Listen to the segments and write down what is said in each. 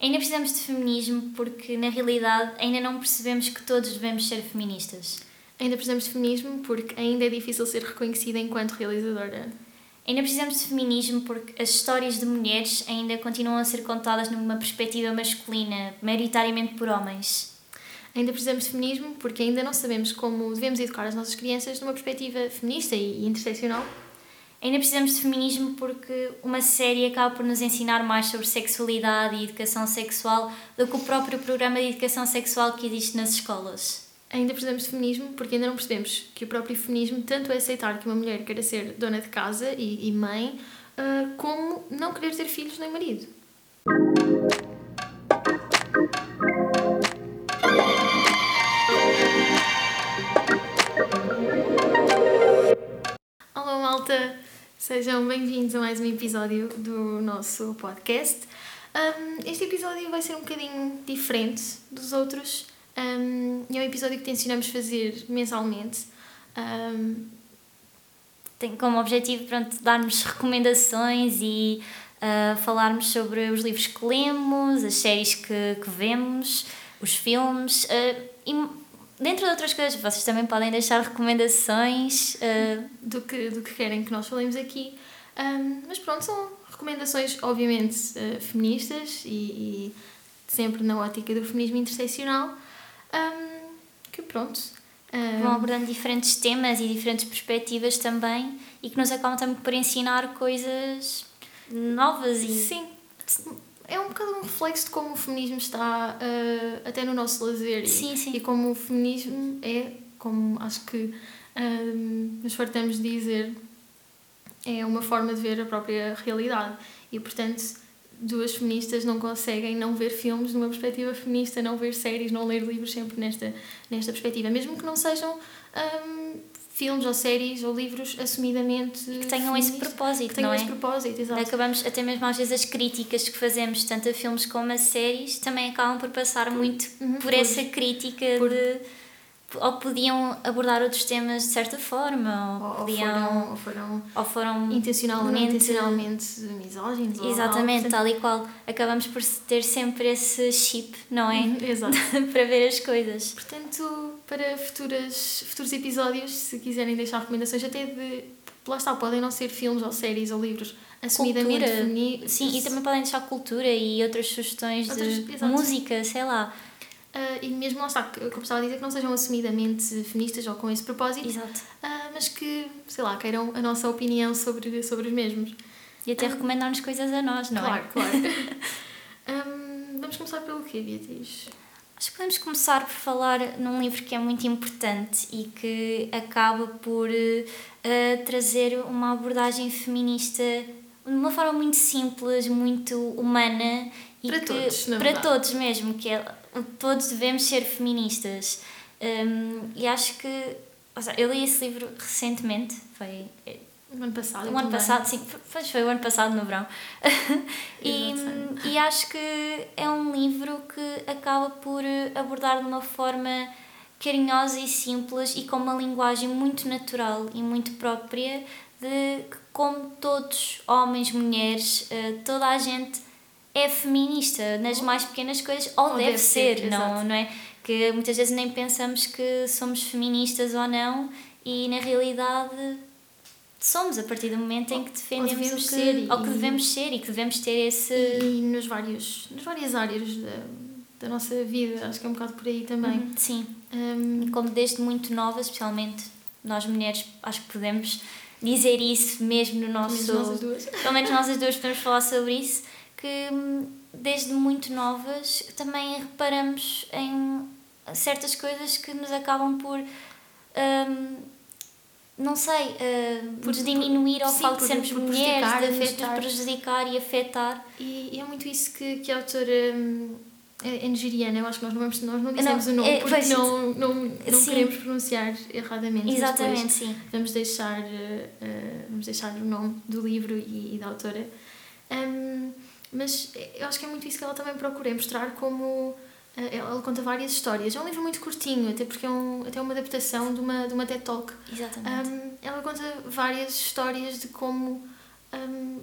Ainda precisamos de feminismo porque, na realidade, ainda não percebemos que todos devemos ser feministas. Ainda precisamos de feminismo porque ainda é difícil ser reconhecida enquanto realizadora. Ainda precisamos de feminismo porque as histórias de mulheres ainda continuam a ser contadas numa perspectiva masculina, maioritariamente por homens. Ainda precisamos de feminismo porque ainda não sabemos como devemos educar as nossas crianças numa perspectiva feminista e interseccional. Ainda precisamos de feminismo porque uma série acaba por nos ensinar mais sobre sexualidade e educação sexual do que o próprio programa de educação sexual que existe nas escolas. Ainda precisamos de feminismo porque ainda não percebemos que o próprio feminismo tanto é aceitar que uma mulher queira ser dona de casa e, e mãe, uh, como não querer ter filhos nem marido. Olá, malta! Sejam bem-vindos a mais um episódio do nosso podcast. Um, este episódio vai ser um bocadinho diferente dos outros. Um, é um episódio que tencionamos fazer mensalmente. Um, Tem como objetivo pronto, darmos recomendações e uh, falarmos sobre os livros que lemos, as séries que, que vemos, os filmes uh, e Dentro de outras coisas, vocês também podem deixar recomendações uh... do, que, do que querem que nós falemos aqui. Um, mas pronto, são recomendações, obviamente, uh, feministas e, e, sempre na ótica do feminismo interseccional. Um, que pronto. Um... Vão abordando diferentes temas e diferentes perspectivas também e que nos acabam também por ensinar coisas novas e. Sim é um bocado um reflexo de como o feminismo está uh, até no nosso lazer sim, e, sim. e como o feminismo é, como acho que uh, nos fartamos de dizer, é uma forma de ver a própria realidade e portanto duas feministas não conseguem não ver filmes numa perspectiva feminista, não ver séries, não ler livros sempre nesta, nesta perspectiva, mesmo que não sejam um, filmes ou séries ou livros assumidamente que tenham esse propósito, que tenham não esse é? propósito, exato. Acabamos até mesmo às vezes as críticas que fazemos tanto a filmes como a séries também acabam por passar muito uhum, por, por, essa crítica por, de ou podiam abordar outros temas de certa forma ou, ou podiam foram, ou foram ou não intencionalmente misóginos exatamente ou, tal e qual. Acabamos por ter sempre esse chip não é? Uhum, exato. Para ver as coisas. Portanto para futuras futuros episódios se quiserem deixar recomendações até de lá está podem não ser filmes ou séries ou livros assumidamente sim e também podem deixar cultura e outras sugestões outras, de exato. música sei lá Uh, e mesmo lá está, como estava a dizer, que não sejam assumidamente feministas ou com esse propósito. Uh, mas que, sei lá, queiram a nossa opinião sobre, sobre os mesmos. E até uh, recomendar-nos coisas a nós, não claro, é? Claro, claro. um, vamos começar pelo quê, Beatriz? Acho que podemos começar por falar num livro que é muito importante e que acaba por trazer uma abordagem feminista de uma forma muito simples, muito humana e para que, todos, para verdade. todos mesmo, que é todos devemos ser feministas. Um, e acho que. Seja, eu li esse livro recentemente, foi. O ano passado. O ano passado, sim, foi, foi o ano passado no verão. e, e acho que é um livro que acaba por abordar de uma forma carinhosa e simples e com uma linguagem muito natural e muito própria de como todos, homens, mulheres, toda a gente é feminista nas mais pequenas coisas, ou, ou deve, deve, ser, ser não, não é? Que muitas vezes nem pensamos que somos feministas ou não, e na realidade somos a partir do momento em que defendemos que, ser, ou que devemos ser e que devemos ter esse. E, e nos vários, nas várias áreas da, da nossa vida, acho que é um bocado por aí também. Uhum, sim. Um... E como desde muito nova, especialmente nós mulheres, acho que podemos dizer isso mesmo no nosso. Pelo menos nós as duas podemos falar sobre isso que desde muito novas também reparamos em certas coisas que nos acabam por um, não sei uh, por diminuir ao facto de sermos por mulheres de, de prejudicar e afetar e, e, é muito isso que, que a autora um, é nigeriana, eu acho que nós não, vamos, nós não dissemos não, o nome é, porque não, não, não queremos pronunciar erradamente. Exatamente, sim. Vamos deixar, uh, vamos deixar o nome do livro e, e da autora. Um, mas eu acho que é muito isso que ela também procura, é mostrar como eh, ela conta várias histórias. É um livro muito curtinho, até porque é um, até uma adaptação de uma, de uma TED Talk. Exatamente. Um, ela conta várias histórias de como um,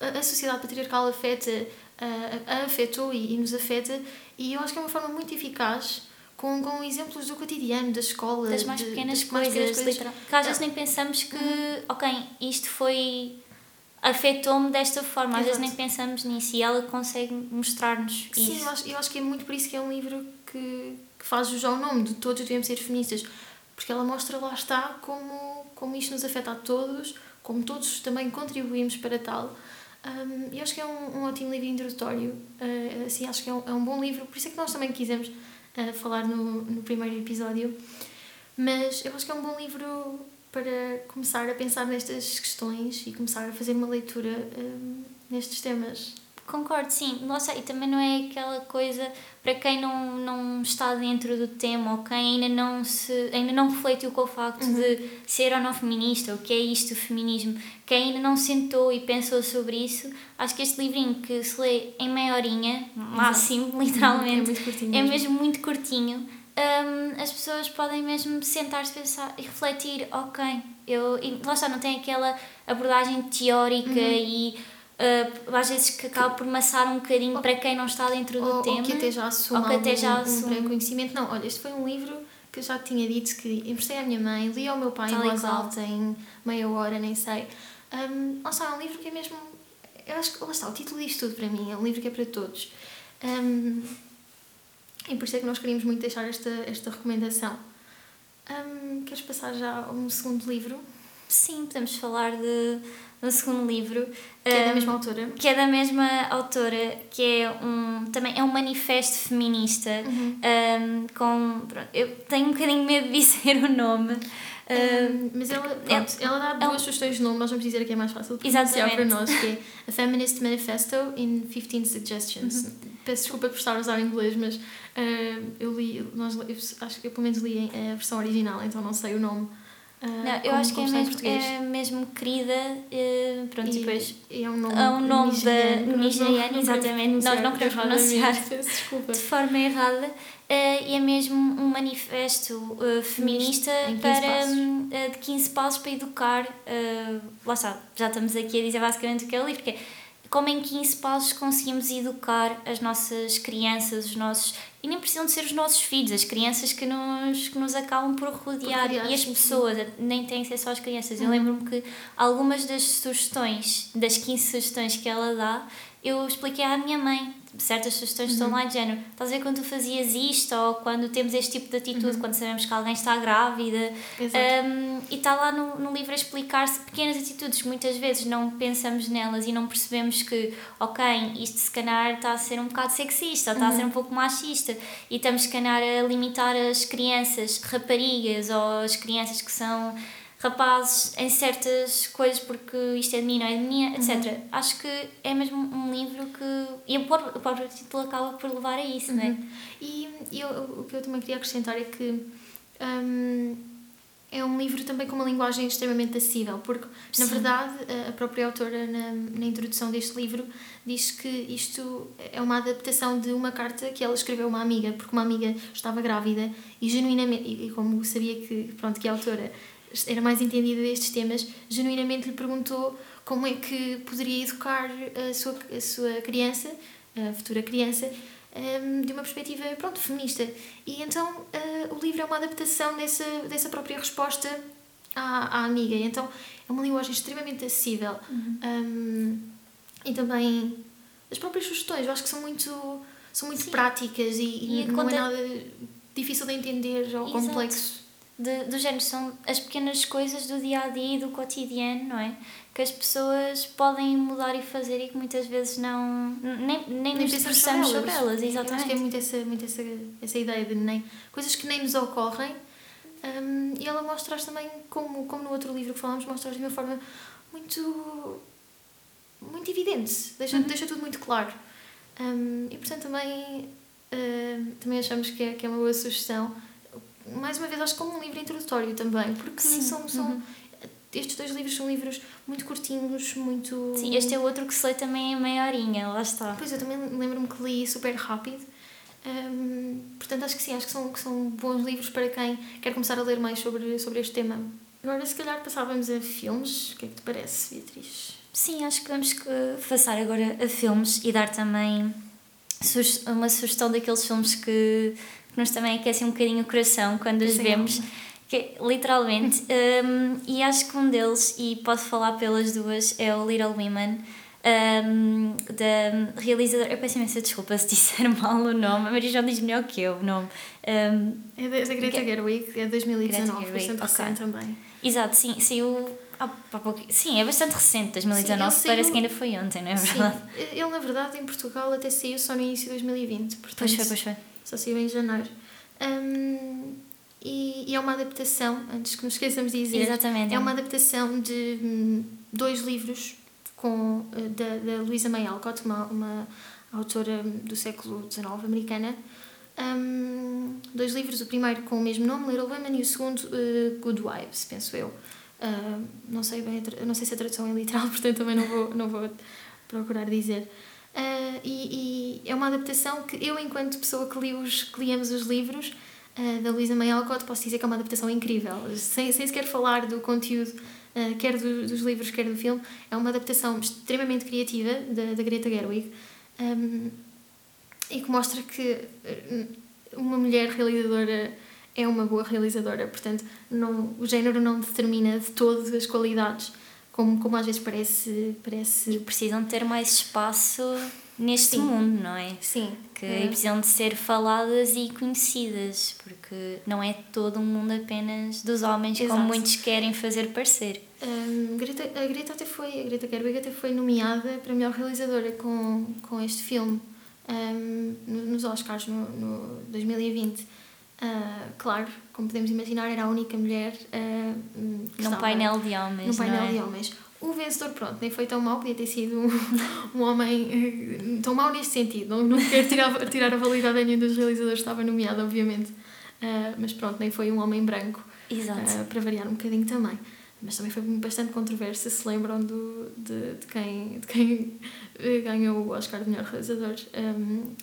a, a sociedade patriarcal afeta a, a afetou e, e, nos afeta, e eu acho que é uma forma muito eficaz. Com, com exemplos do cotidiano, da escola, das mais pequenas das coisas, mais pequenas coisas. que às vezes nem pensamos que, uhum. ok, isto foi afetou-me desta forma. Às Exato. vezes nem pensamos nisso e ela consegue mostrar-nos isso. Sim, eu acho, eu acho que é muito por isso que é um livro que, que faz jus ao nome de Todos Devemos Ser Feministas, porque ela mostra, lá está, como, como isto nos afeta a todos, como todos também contribuímos para tal. Um, eu acho que é um, um ótimo livro introdutório, uh, assim, acho que é um, é um bom livro, por isso é que nós também quisemos uh, falar no, no primeiro episódio. Mas eu acho que é um bom livro para começar a pensar nestas questões e começar a fazer uma leitura um, nestes temas. Concordo, sim. Nossa, e também não é aquela coisa para quem não, não está dentro do tema ou quem ainda não, se, ainda não refletiu com o facto uhum. de ser ou não feminista, o que é isto, o feminismo, quem ainda não sentou e pensou sobre isso, acho que este livrinho que se lê em meia horinha, máximo, literalmente, é, muito é mesmo muito curtinho um, as pessoas podem mesmo sentar-se pensar e refletir, ok, eu, e lá está, não tem aquela abordagem teórica uhum. e uh, às vezes que acaba por maçar um bocadinho ou, para quem não está dentro do ou, tema. Ou que até já assume ou que até já assume. um conhecimento. Não, olha, este foi um livro que eu já tinha dito que emprestei à minha mãe, li ao meu pai Tal em voz alta em meia hora, nem sei. Um, lá está, é um livro que é mesmo. Eu acho que lá está, o título diz tudo para mim, é um livro que é para todos. Um, e por isso é que nós queríamos muito deixar esta, esta recomendação. Um, queres passar já a um segundo livro? Sim, podemos falar de, um segundo livro. Que é da mesma autora. Que é da mesma autora, que é um, também é um manifesto feminista. Uhum. Um, com, pronto, eu tenho um bocadinho medo de dizer o nome. Um, mas ela, pronto, ela dá duas sugestões de nome, nós vamos dizer que é mais fácil de pronunciar para nós, que é A Feminist Manifesto in 15 Suggestions. Uhum. Peço desculpa por estar a usar inglês, mas uh, eu li, nós, eu acho que eu pelo menos li a versão original, então não sei o nome. Uh, não, eu acho que é mesmo, é mesmo querida, uh, pronto, e, depois é um nome, é um nome nigeriano, da nigeriana, exatamente, nós não queremos pronunciar de forma errada, uh, e é mesmo um manifesto uh, feminista para, uh, de 15 passos para educar, lá está, já estamos aqui a dizer basicamente o que é o livro, porque como em 15 passos conseguimos educar as nossas crianças, os nossos. E nem precisam de ser os nossos filhos, as crianças que nos, que nos acabam por rodear. Por rodear e as pessoas, sim. nem têm que ser só as crianças. Uhum. Eu lembro-me que algumas das sugestões, das 15 sugestões que ela dá, eu expliquei à minha mãe certas sugestões uhum. estão lá de género. Estás a ver quando tu fazias isto ou quando temos este tipo de atitude, uhum. quando sabemos que alguém está grávida. Um, e está lá no, no livro a explicar-se pequenas atitudes que muitas vezes não pensamos nelas e não percebemos que, ok, isto se calhar está a ser um bocado sexista ou está uhum. a ser um pouco machista e estamos se calhar a limitar as crianças, raparigas ou as crianças que são rapazes em certas coisas porque isto é de mim, não é de mim, etc. Uhum. Acho que é mesmo um livro que. E o próprio, o próprio título acaba por levar a isso, uhum. não é? Uhum. E eu, o que eu também queria acrescentar é que. Um, é um livro também com uma linguagem extremamente acessível, porque, Sim. na verdade, a própria autora, na, na introdução deste livro, diz que isto é uma adaptação de uma carta que ela escreveu a uma amiga, porque uma amiga estava grávida e, genuinamente, e, como sabia que, pronto, que a autora era mais entendida destes temas, genuinamente lhe perguntou como é que poderia educar a sua, a sua criança, a futura criança, um, de uma perspectiva pronto, feminista. E então uh, o livro é uma adaptação dessa, dessa própria resposta à, à amiga. E então é uma linguagem extremamente acessível. Uhum. Um, e também as próprias sugestões, eu acho que são muito, são muito práticas e, e não é conta... é nada difícil de entender ou Exato. complexo de, do género, são as pequenas coisas do dia a dia e do cotidiano, não é? Que as pessoas podem mudar e fazer e que muitas vezes não. nem, nem, nem nos debruçamos sobre, sobre elas. Exatamente. Eu acho que é muito essa, muito essa, essa ideia de nem, coisas que nem nos ocorrem. Um, e ela mostra também, como, como no outro livro que falamos, mostra de uma forma muito. muito evidente. Deixa, uhum. deixa tudo muito claro. Um, e portanto também. Uh, também achamos que é, que é uma boa sugestão mais uma vez, acho que como um livro introdutório também, porque Sim. são, são uhum. estes dois livros são livros muito curtinhos, muito. Sim, este é outro que se lê também em meia horinha, lá está. Pois eu também lembro-me que li super rápido. Um, portanto, acho que sim, acho que são, que são bons livros para quem quer começar a ler mais sobre, sobre este tema. Agora, se calhar, passávamos a filmes. O que é que te parece, Beatriz? Sim, acho que vamos passar agora a filmes e dar também uma sugestão daqueles filmes que, que nos também aquecem um bocadinho o coração quando os vemos. Que, literalmente. um, e acho que um deles, e posso falar pelas duas, é o Little Women. Um, da realizadora. Eu peço imensa desculpa se disser mal o nome, a Maria João diz melhor que eu o nome. Um, é da, da Greta Gerwig, é de 2019, bastante okay. recente também. Exato, sim, saiu há, há pouco. Sim, é bastante recente, 2019, sim, parece que ainda foi ontem, não é verdade? Sim, ele na verdade em Portugal até saiu só no início de 2020, portanto. Pois foi, pois foi. Só saiu em janeiro. Um, e, e, é uma adaptação, antes que nos esqueçamos de dizer, Exatamente, é uma adaptação de hum, dois livros com, eh, da, da Louisa May Alcott, uma, uma autora do século XIX americana. Um, dois livros, o primeiro com o mesmo nome, Little Women, e o segundo, uh, Good Wives, penso eu. Uh, não sei bem, não sei se a tradução é literal, portanto também não vou, não vou procurar dizer. E, e, é uma adaptação que eu, enquanto pessoa que, li os, que líamos os livros uh, da Luísa May Alcott, posso dizer que é uma adaptação incrível. Sem, sem sequer falar do conteúdo, uh, quer do, dos livros, quer do filme, é uma adaptação extremamente criativa da, da Greta Gerwig um, e que mostra que uma mulher realizadora é uma boa realizadora, portanto, não, o género não determina de todas as qualidades como, como às vezes parece, parece. E precisam ter mais espaço neste Sim. mundo, não é? Sim. Que é. precisam de ser faladas e conhecidas, porque não é todo um mundo apenas dos homens, Exato. como muitos querem fazer parecer. Um, Greta, a Greta até foi, a Greta Gerwig até foi nomeada para melhor realizadora com, com este filme um, nos Oscars no, no 2020. Uh, claro, como podemos imaginar, era a única mulher uh, num painel de homens. Num painel é? de homens. O vencedor, pronto, nem foi tão mau, podia ter sido um, um homem uh, tão mau neste sentido. Não, não quero tirar, tirar a validade a nenhum dos realizadores que estava nomeado, obviamente. Uh, mas pronto, nem foi um homem branco. Exato. para variar um bocadinho também. Mas também foi bastante controverso, se lembram do, de, de, quem, de quem ganhou o Oscar de melhor realizador um,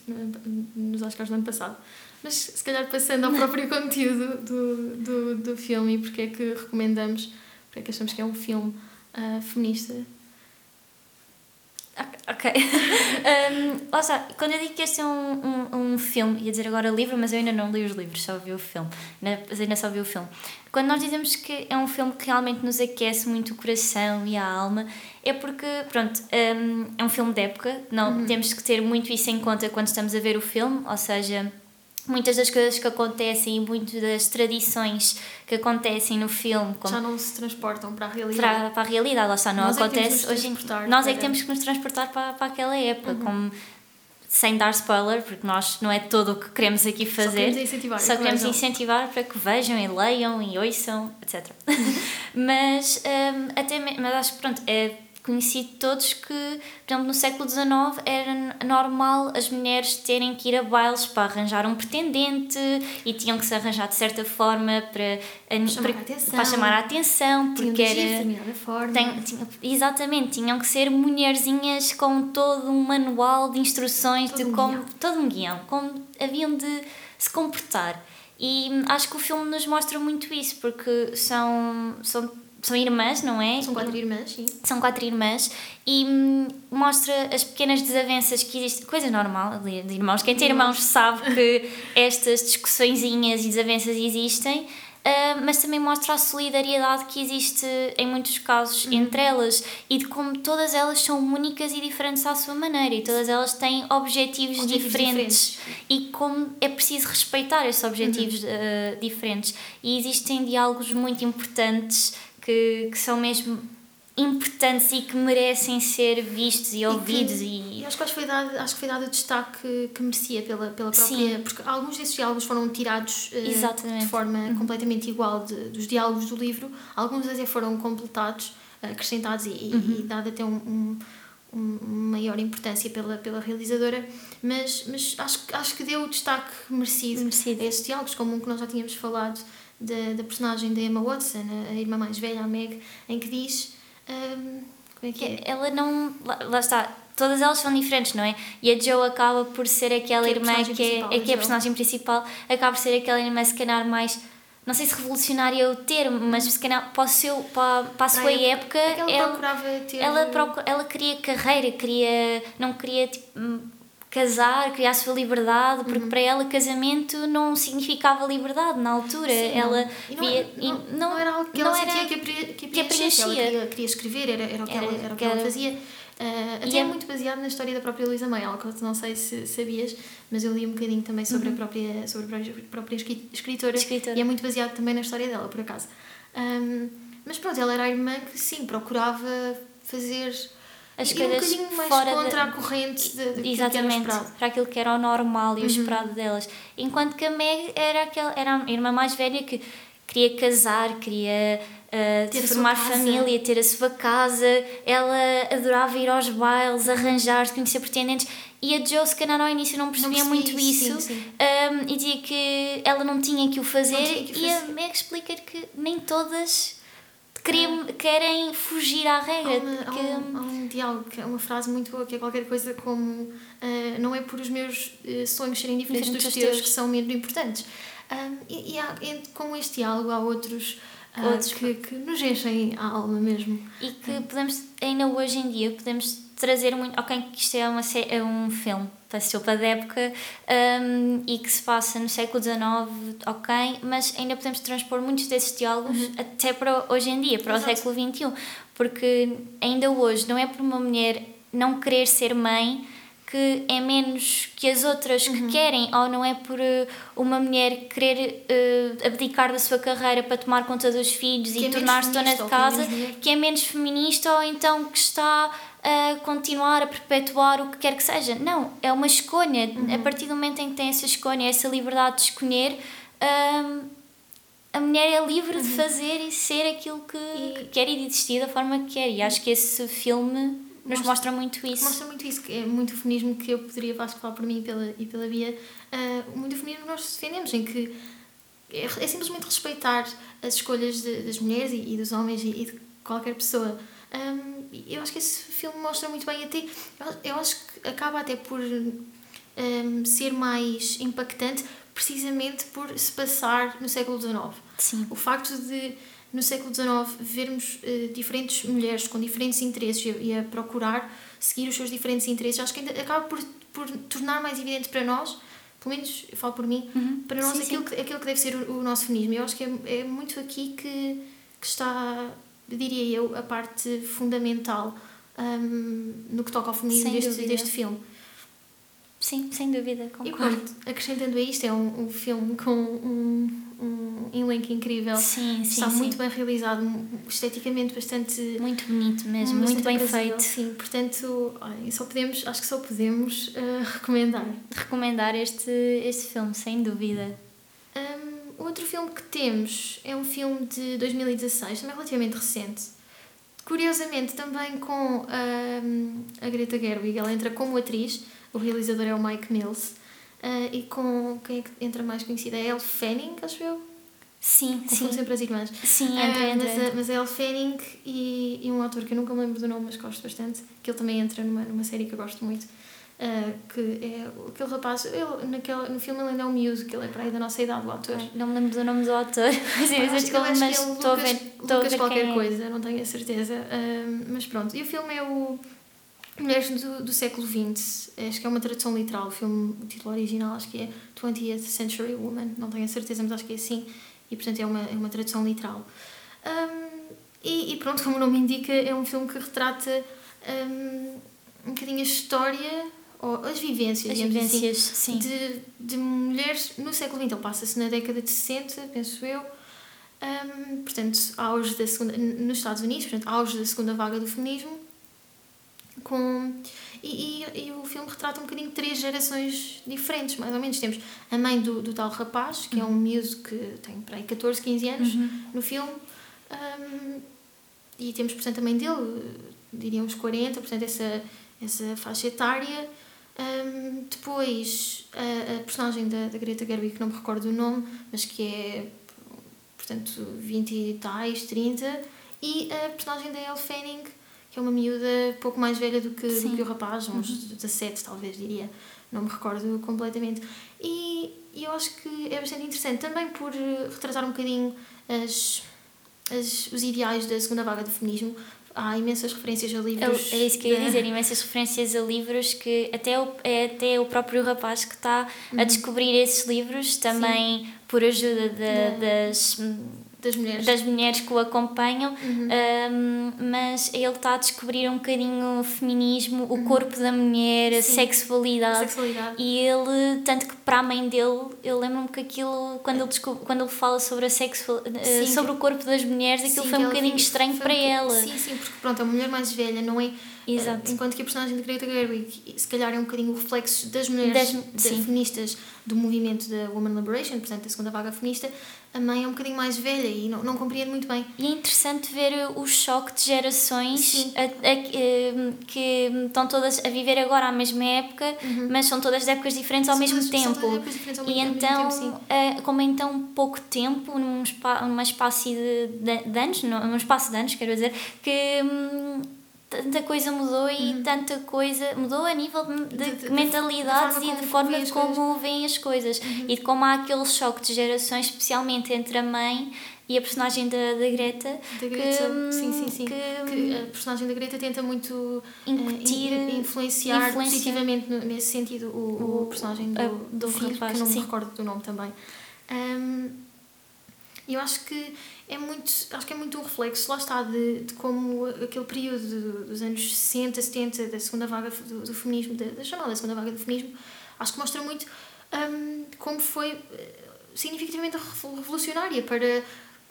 nos Oscars do ano passado. Mas se calhar passando ao próprio conteúdo do, do, do filme e porque é que recomendamos, porque é que achamos que é um filme uh, feminista. Ok. um, lá está, quando eu digo que este é um, um, um filme, ia dizer agora livro, mas eu ainda não li os livros, só vi o filme. Ainda só vi o filme. Quando nós dizemos que é um filme que realmente nos aquece muito o coração e a alma, é porque, pronto, um, é um filme de época, não, uhum. temos que ter muito isso em conta quando estamos a ver o filme, ou seja, muitas das coisas que acontecem e muitas das tradições que acontecem no filme já não se transportam para a realidade. Para, para a realidade lá está não nós acontece é hoje nós é que temos que nos transportar para, para aquela época uhum. como sem dar spoiler porque nós não é todo o que queremos aqui fazer. só queremos incentivar, só queremos incentivar para que vejam e leiam e ouçam etc mas um, até mas acho que pronto é conheci todos que, por exemplo, no século XIX era normal as mulheres terem que ir a bailes para arranjar um pretendente e tinham que se arranjar de certa forma para, chamar, para, a, para chamar a atenção porque era forma. Tem, tinha, exatamente tinham que ser mulherzinhas com todo um manual de instruções todo de um como guião. todo um guião como haviam de se comportar e acho que o filme nos mostra muito isso porque são são são irmãs, não é? São quatro irmãs, sim. São quatro irmãs e hum, mostra as pequenas desavenças que existem, coisa normal de irmãos. Quem tem irmãos sabe que estas discussõezinhas e desavenças existem, uh, mas também mostra a solidariedade que existe em muitos casos uhum. entre elas e de como todas elas são únicas e diferentes à sua maneira e todas elas têm objetivos, objetivos diferentes, diferentes, e como é preciso respeitar esses objetivos uhum. uh, diferentes. E existem diálogos muito importantes que, que são mesmo importantes e que merecem ser vistos e ouvidos e, que, e... acho que foi dado acho que foi dado o destaque que merecia pela pela própria Sim. porque alguns desses diálogos foram tirados uh, de forma uhum. completamente igual de, dos diálogos do livro alguns até foram completados acrescentados e, uhum. e dado até um, um, um, maior importância pela pela realizadora mas mas acho acho que deu o destaque merecido, merecido. a esses diálogos como um que nós já tínhamos falado da, da personagem da Emma Watson, a, irmã mais velha, a Meg, em que diz. Um, como é que é? Ela não. Lá, lá, está. Todas elas são diferentes, não é? E a Jo acaba por ser aquela que irmã que é, é, que é a personagem principal, acaba por ser aquela irmã, se calhar, mais não sei se revolucionária é o termo, mas se calhar para, o seu, para, para a sua Ah, é- época, é ela ela, procurava ter- ela, ela queria carreira, queria, não queria tipo, hum, casar, queria a sua liberdade, porque para ela casamento não significava liberdade na altura. Sim, não. ela não, via, e não, não era algo que não ela sentia que que. Ela queria, queria escrever, era, era o que, Era- ela, era o que ela fazia. E até é muito baseado na história da própria Luísa May, algo que não sei se sabias, mas eu li um bocadinho também sobre, a, própria, sobre a própria- própria escri- escritora, Uhum. Escritora. e é muito baseado também na história dela, por acaso. Ahm, mas pronto, ela era a irmã que sim, procurava fazer As um coisas bocadinho mais fora contra da- a corrente de, de, que Exatamente. Uhum. para aquilo que era o normal e o esperado delas. Enquanto que a Meg era, aquela, era a irmã mais velha que queria casar, queria uh, formar família, ter a sua casa, ela adorava ir aos bailes, arranjar, conhecer pretendentes. E a Jo, se calhar ao início não percebia percebia muito isso, isso sim, sim. um, e dizia que ela não tinha que o fazer. que o e a fazer. Meg explica que nem todas queriam, querem fugir à Há, regra. uma, há, que- um, há um diálogo, que é uma frase muito boa, que é qualquer coisa como ah, não é por os meus eh, sonhos serem diferentes Diferentes dos teus teus. que são menos importantes. Ah, e e há, com este diálogo há outros, ah, Outros. que, que nos enchem a alma mesmo. e que podemos, ainda hoje em dia, podemos trazer muito. Ok, que isto é, uma, é um filme da sopa de época um, e que se passa no século XIX, ok, mas ainda podemos transpor muitos desses diálogos até para hoje em dia, para Uhum. Exato. o século XXI, porque ainda hoje não é por uma mulher não querer ser mãe que é menos que as outras Uhum. que querem, ou não é por eh, uma mulher querer eh, abdicar da sua carreira para tomar conta dos filhos Que e é tornar-se dona de é casa, que é menos feminista ou então que está a continuar a perpetuar o que quer que seja. Não, é uma escolha. Uhum. A partir do momento em que tem essa escolha, essa liberdade de escolher, hum, a mulher é livre de fazer e ser aquilo que, Uhum. E- que quer e de existir da forma que quer. E acho que esse filme nos Mostra- mostra muito isso. Mostra muito isso, que é muito feminismo que eu poderia falar por mim e pela, e pela Bia. ah, muito feminismo que nós defendemos, em que é, é simplesmente respeitar as escolhas de- das mulheres e, e dos homens e, e de qualquer pessoa. E eu acho que esse filme mostra muito bem até. Eu, acho que acaba até por ahm, ser mais impactante precisamente por se passar no século XIX. Sim. O facto de, no século XIX, vermos eh, diferentes mulheres com diferentes interesses e a, procurar seguir os seus diferentes interesses, acho que acaba por, por tornar mais evidente para nós, pelo menos eu falo por mim, para nós Sim, aquilo, Que, aquilo que deve ser o, o nosso feminismo. Eu acho que é, é muito aqui que, que está, diria eu, a parte fundamental hum, no que toca ao feminismo deste, deste filme. Sim, sem dúvida, E concordo. pronto, acrescentando a isto, é um, um filme com um, um elenco incrível. Sim, sim, Está sim. muito bem realizado, esteticamente bastante. Muito bonito mesmo, muito bem feito. Sim, portanto, olhem, só podemos, acho que só podemos eh, recomendar. Recomendar este, este filme, sem dúvida. Outro filme que temos é um filme de 2016, também relativamente recente. Curiosamente, também com um, a Greta Gerwig, ela entra como atriz, o realizador é o Mike Mills, eh, e com quem é que entra mais conhecida? É a Elle Fanning, acho eu? Sim, Confundo sim. sempre as irmãs. Sim, Ah, entra, entra. mas, a, mas a Elle Fanning e, e um autor que eu nunca me lembro do nome, mas gosto bastante, que ele também entra numa, numa série que eu gosto muito, ah, que é aquele rapaz, ele, naquele, no filme ele ainda é um miúdo, que ele é para aí da nossa idade, o ator. Não me lembro do nome do autor, mas, Eu eu acho que- eu acho mas é estou a ver, estou a qualquer é. coisa, não tenho a certeza. Ah, mas pronto, e o filme é o Mulheres do, do século XX, acho que é uma tradução literal, o filme, o título original acho que é 20th Century Woman, não tenho a certeza, mas acho que é assim, e portanto é uma, é uma tradução literal. Um, e, e pronto, como o nome indica, é um filme que retrata um, um bocadinho a história, ou as vivências, As assim, vivências, sim. de, de mulheres no século XX. Ele passa-se na década de 60, penso eu. Um, portanto, auge da segunda, nos Estados Unidos, portanto, auge da segunda vaga do feminismo. Com, e, e, e o filme retrata um bocadinho três gerações diferentes, mais ou menos. Temos a mãe do, do tal rapaz, que é um miúdo que tem para aí 14, 15 anos Uhum. no filme. Um, e temos, portanto, a mãe dele, diríamos 40, portanto, essa, essa faixa etária. Um, depois, a, a personagem da, da Greta Gerwig, que não me recordo o nome, mas que é, portanto, 20 e tais, 30. E a personagem da Elle Fanning, que é uma miúda pouco mais velha do que, do que o rapaz, uns 17 talvez, diria. não me recordo completamente. E, e eu acho que é bastante interessante, também por retratar um bocadinho as, as, os ideais da segunda vaga do feminismo. Há imensas referências a livros. É, é isso que eu ia dizer, imensas referências a livros que até o, é até o próprio rapaz que está uhum. a descobrir esses livros, também Sim. por ajuda de, das das mulheres, das mulheres que o acompanham, uhum. um, mas ele está a descobrir um bocadinho o feminismo, o uhum. corpo da mulher, a sexualidade. a sexualidade. E ele, tanto que para a mãe dele, eu lembro-me que aquilo, quando ele, descobre, quando ele fala sobre, a sexual, eh, sobre o corpo das mulheres, aquilo sim, foi um bocadinho estranho para um ela. Sim, sim, porque pronto, a mulher mais velha não é Exato. Enquanto que a personagem de Greta Gerwig, se calhar é um bocadinho o reflexo das mulheres das, feministas do movimento da Woman Liberation, portanto, da segunda vaga feminista, a mãe é um bocadinho mais velha e não, não compreende muito bem. E é interessante ver o choque de gerações a, a, a, que estão todas a viver agora à mesma época, uhum. mas são todas de épocas diferentes ao são mesmo tempo. Ao mesmo, e então, tempo, como em tão pouco tempo, num, spa, numa espaço de, de, de anos, num espaço de anos, quero dizer, que hum, tanta coisa mudou e uhum. tanta coisa mudou a nível de, de, de mentalidades de e de forma como veem as coisas uhum. e de como há aquele choque de gerações, especialmente entre a mãe e a personagem da, da Greta. Da Greta, que, sim, sim, sim. Que, que, a personagem da Greta tenta muito eh, incutir, uh, influenciar, influenciar positivamente nesse sentido o, o, personagem do, do, do filho, rapaz, que não sim. me recordo do nome também. Um, eu acho que é muito, acho que é muito um reflexo, lá está, de, de como aquele período dos anos 60, 70, da segunda vaga do, do feminismo, da, da, chamada segunda vaga do feminismo, acho que mostra muito um, como foi eh, significativamente revolucionária para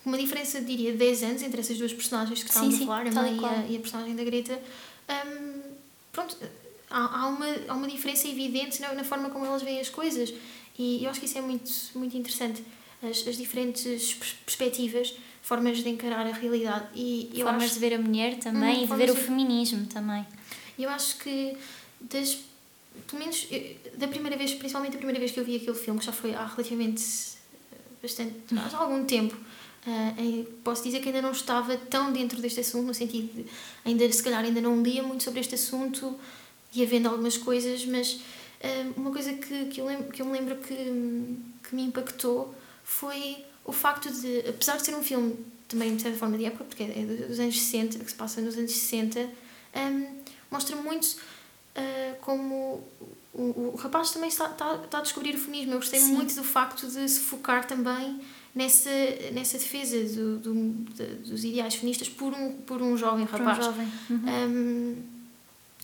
uma diferença, diria, de 10 anos entre essas duas personagens que estávamos a falar, a mãe e a, e a, personagem da Greta. Um, pronto, há, há, uma, há uma diferença evidente na, na forma como elas veem as coisas e eu acho que isso é muito, muito interessante. As, as diferentes perspectivas formas de encarar a realidade. E eu formas acho... de ver a mulher também hum, e de ver o feminismo também. E eu acho que, das, pelo menos da primeira vez, principalmente a primeira vez que eu vi aquele filme, que já foi há relativamente eh, bastante, há algum tempo, uh, posso dizer que ainda não estava tão dentro deste assunto, no sentido de, ainda, se calhar ainda não lia muito sobre este assunto, ia vendo algumas coisas, mas uh, uma coisa que, que, eu, lembro, que eu me lembro que, que me impactou foi o facto de, apesar de ser um filme também de certa forma de época, porque é dos anos 60, que se passa nos anos 60, um, mostra muito uh, como o, o, rapaz também está, está, está a descobrir o feminismo. Eu gostei Sim. muito do facto de se focar também nessa, nessa defesa do, do, de, dos ideais feministas por um, por um jovem rapaz. Um jovem. Uhum. Um,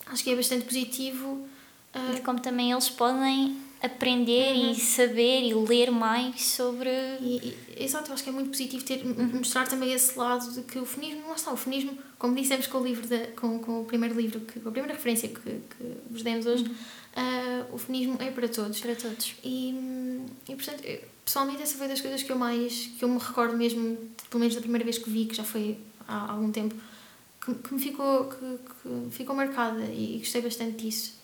acho que é bastante positivo. Uh, como também eles podem aprender uhum. e saber e ler mais sobre. E, e, exato, eu acho que é muito positivo ter, uhum. mostrar também esse lado de que o feminismo, não está, o feminismo, como dissemos com o livro, de, com, com o primeiro livro, que, com a primeira referência que, que vos demos hoje, uhum. uh, o feminismo é para todos. Para todos. E, e portanto, eu, pessoalmente, essa foi das coisas que eu mais, que eu me recordo mesmo, pelo menos da primeira vez que vi, que já foi há, há algum tempo, que, que me ficou, que, que ficou marcada e, e gostei bastante disso.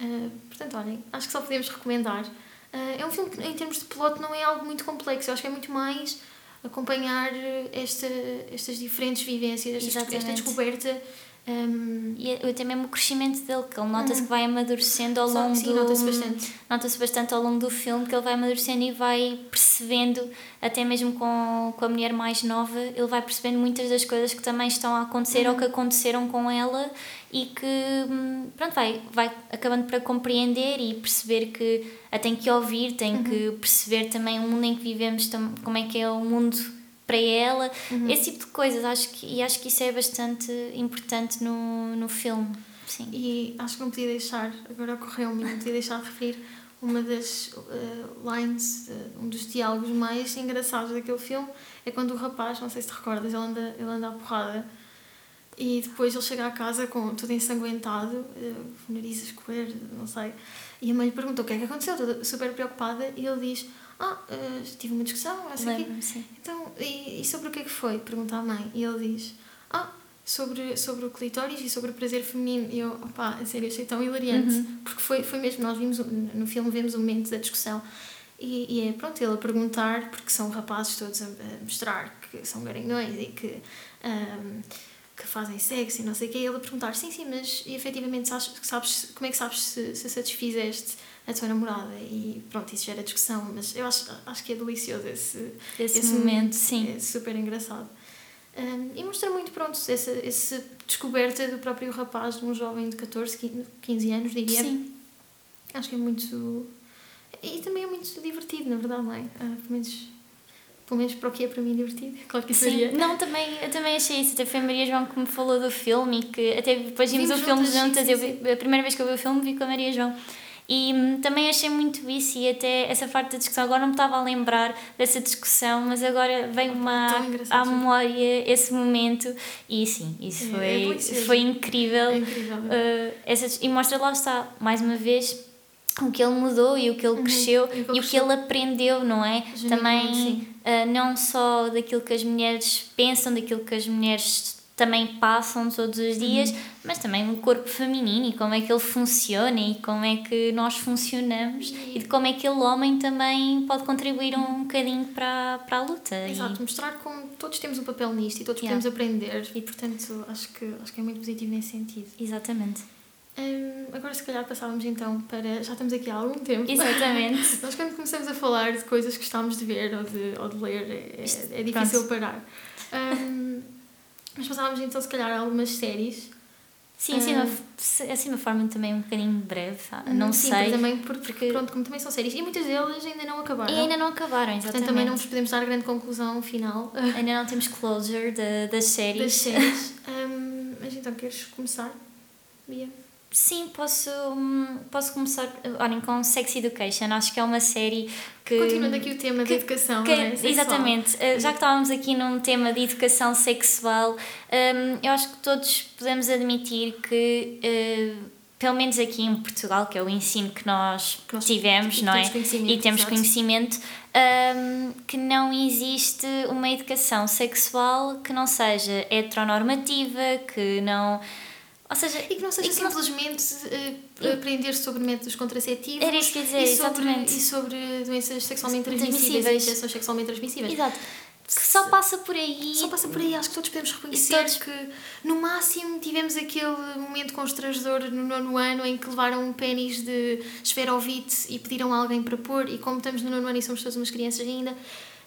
Uh, portanto, olhem, acho que só podemos recomendar. Uh, é um filme que, em termos de plot, não é algo muito complexo. Eu acho que é muito mais acompanhar esta, estas diferentes vivências, esta, esta descoberta um, e até mesmo o crescimento dele, que ele nota-se uhum. que vai amadurecendo ao longo sim, do. Nota-se bastante. Nota-se bastante ao longo do filme que ele vai amadurecendo e vai percebendo, até mesmo com, com a mulher mais nova, ele vai percebendo muitas das coisas que também estão a acontecer uhum. ou que aconteceram com ela e que, hum, pronto, vai, vai acabando para compreender e perceber que a tem que ouvir, tem uhum. que perceber também o mundo em que vivemos, como é que é o mundo para ela, uhum. esse tipo de coisas, acho que, e acho que isso é bastante importante no, no filme. Sim. E acho que não podia deixar, agora ocorreu-me, não podia deixar de referir uma das uh, lines, uh, um dos diálogos mais engraçados daquele filme é quando o rapaz, não sei se te recordas, ele anda, ele anda à porrada e depois ele chega à casa com tudo ensanguentado, uh, nariz a escorrer, não sei, e a mãe lhe perguntou o que é que aconteceu, toda super preocupada, e ele diz ah, uh, tive uma discussão, essa aqui. Então, e, e, sobre o que é que foi? Pergunta à mãe. E ele diz, ah, sobre, sobre o clitóris e sobre o prazer feminino. E eu, opá, a sério, achei tão hilariante. Uhum. Porque foi, foi mesmo, nós vimos, no filme vemos o momento da discussão. E, e é, pronto, ele a perguntar, porque são rapazes todos a, a mostrar que são garanhões e que... Um, que fazem sexo e não sei o que, ele a perguntar, sim, sim, mas efetivamente sabes, sabes como é que sabes se, se satisfizeste a tua namorada e pronto, isso gera discussão, mas eu acho, acho que é delicioso esse, esse, esse momento, sim. É super engraçado. Um, e mostra muito, pronto, essa, essa descoberta do próprio rapaz, de um jovem de 14, 15 anos, diria. Sim. Acho que é muito. E também é muito divertido, na verdade, não é? Uh, pelo, menos, pelo menos para o que é para mim divertido. Claro que seria. não, também, eu também achei isso. Até foi a Maria João que me falou do filme e que até depois vimos, vimos o filme juntas. Sim, sim, eu, a primeira vez que eu vi o filme vi com a Maria João. E hum, também achei muito isso e até essa parte da discussão. Agora não me estava a lembrar dessa discussão, mas agora veio-me à, à memória esse momento e sim, isso é, foi, é foi incrível. É incrível. Uh, essa, e mostra lá está, mais uma vez, o que ele mudou e o que ele uhum, cresceu e, o que ele aprendeu, não é? Também uh, não só daquilo que as mulheres pensam, daquilo que as mulheres também passam todos os dias, uhum. mas também o corpo feminino e como é que ele funciona e como é que nós funcionamos e, e de como é que ele homem também pode contribuir um bocadinho para, para a luta. Exato, e... mostrar como todos temos um papel nisto e todos yeah. podemos aprender e portanto acho que, acho que é muito positivo nesse sentido. Exatamente. Um, agora se calhar passávamos então para. Já estamos aqui há algum tempo. Exatamente. Nós quando começamos a falar de coisas que gostamos de ver ou de, ou de ler é, é difícil Pronto. parar. Um, mas passávamos então, se calhar, algumas séries. Sim, assim, uma, assim uma forma também um bocadinho breve, não sim, sei. Também porque, porque, pronto, como também são séries, e muitas delas ainda não acabaram. E ainda não acabaram, exatamente. Portanto, também não vos podemos dar a grande conclusão final. Ainda não temos closure de, das séries. Das séries. um, mas então, queres começar, Bia? Sim, posso, posso começar olhem, com Sex Education. Acho que é uma série que. Continuando aqui o tema da educação, que, é? Exatamente. Eh, já que estávamos aqui num tema de educação sexual, um, eu acho que todos podemos admitir que. Uh, pelo menos aqui em Portugal, que é o ensino que nós, que nós tivemos, não é? E temos conhecimento, um, que não existe uma educação sexual que não seja heteronormativa, que não ou seja, e que não seja simplesmente não... uh, aprender sobre métodos contraceptivos Era isso que dizer, e sobre, exatamente. e sobre doenças sexualmente transmissíveis e infecções sexualmente transmissíveis. Exato. Que só passa por aí. Só passa por aí. Acho que todos podemos reconhecer todos... que, no máximo, tivemos aquele momento constrangedor no nono ano em que levaram um pênis de esferovite e pediram a alguém para pôr. E como estamos no nono ano e somos todas umas crianças ainda,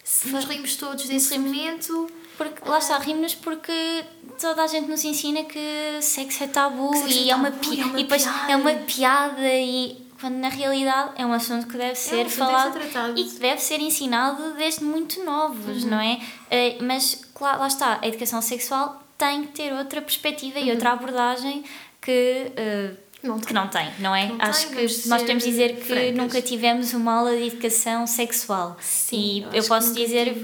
se nos rimos todos desse momento porque, lá está, rimos-nos porque toda a gente nos ensina que sexo é tabu e, é, uma tabu, pi- é uma e depois piada. é uma piada e quando na realidade é um assunto que deve ser é um falado deve ser e que deve ser ensinado desde muito novos, uhum. não é? Uh, mas claro, lá está, a educação sexual tem que ter outra perspectiva uhum. e outra abordagem que uh, não que não tem, não é? Não Acho tem, que nós temos de dizer que francas. nunca tivemos uma aula de educação sexual. Sim, e eu, eu posso dizer,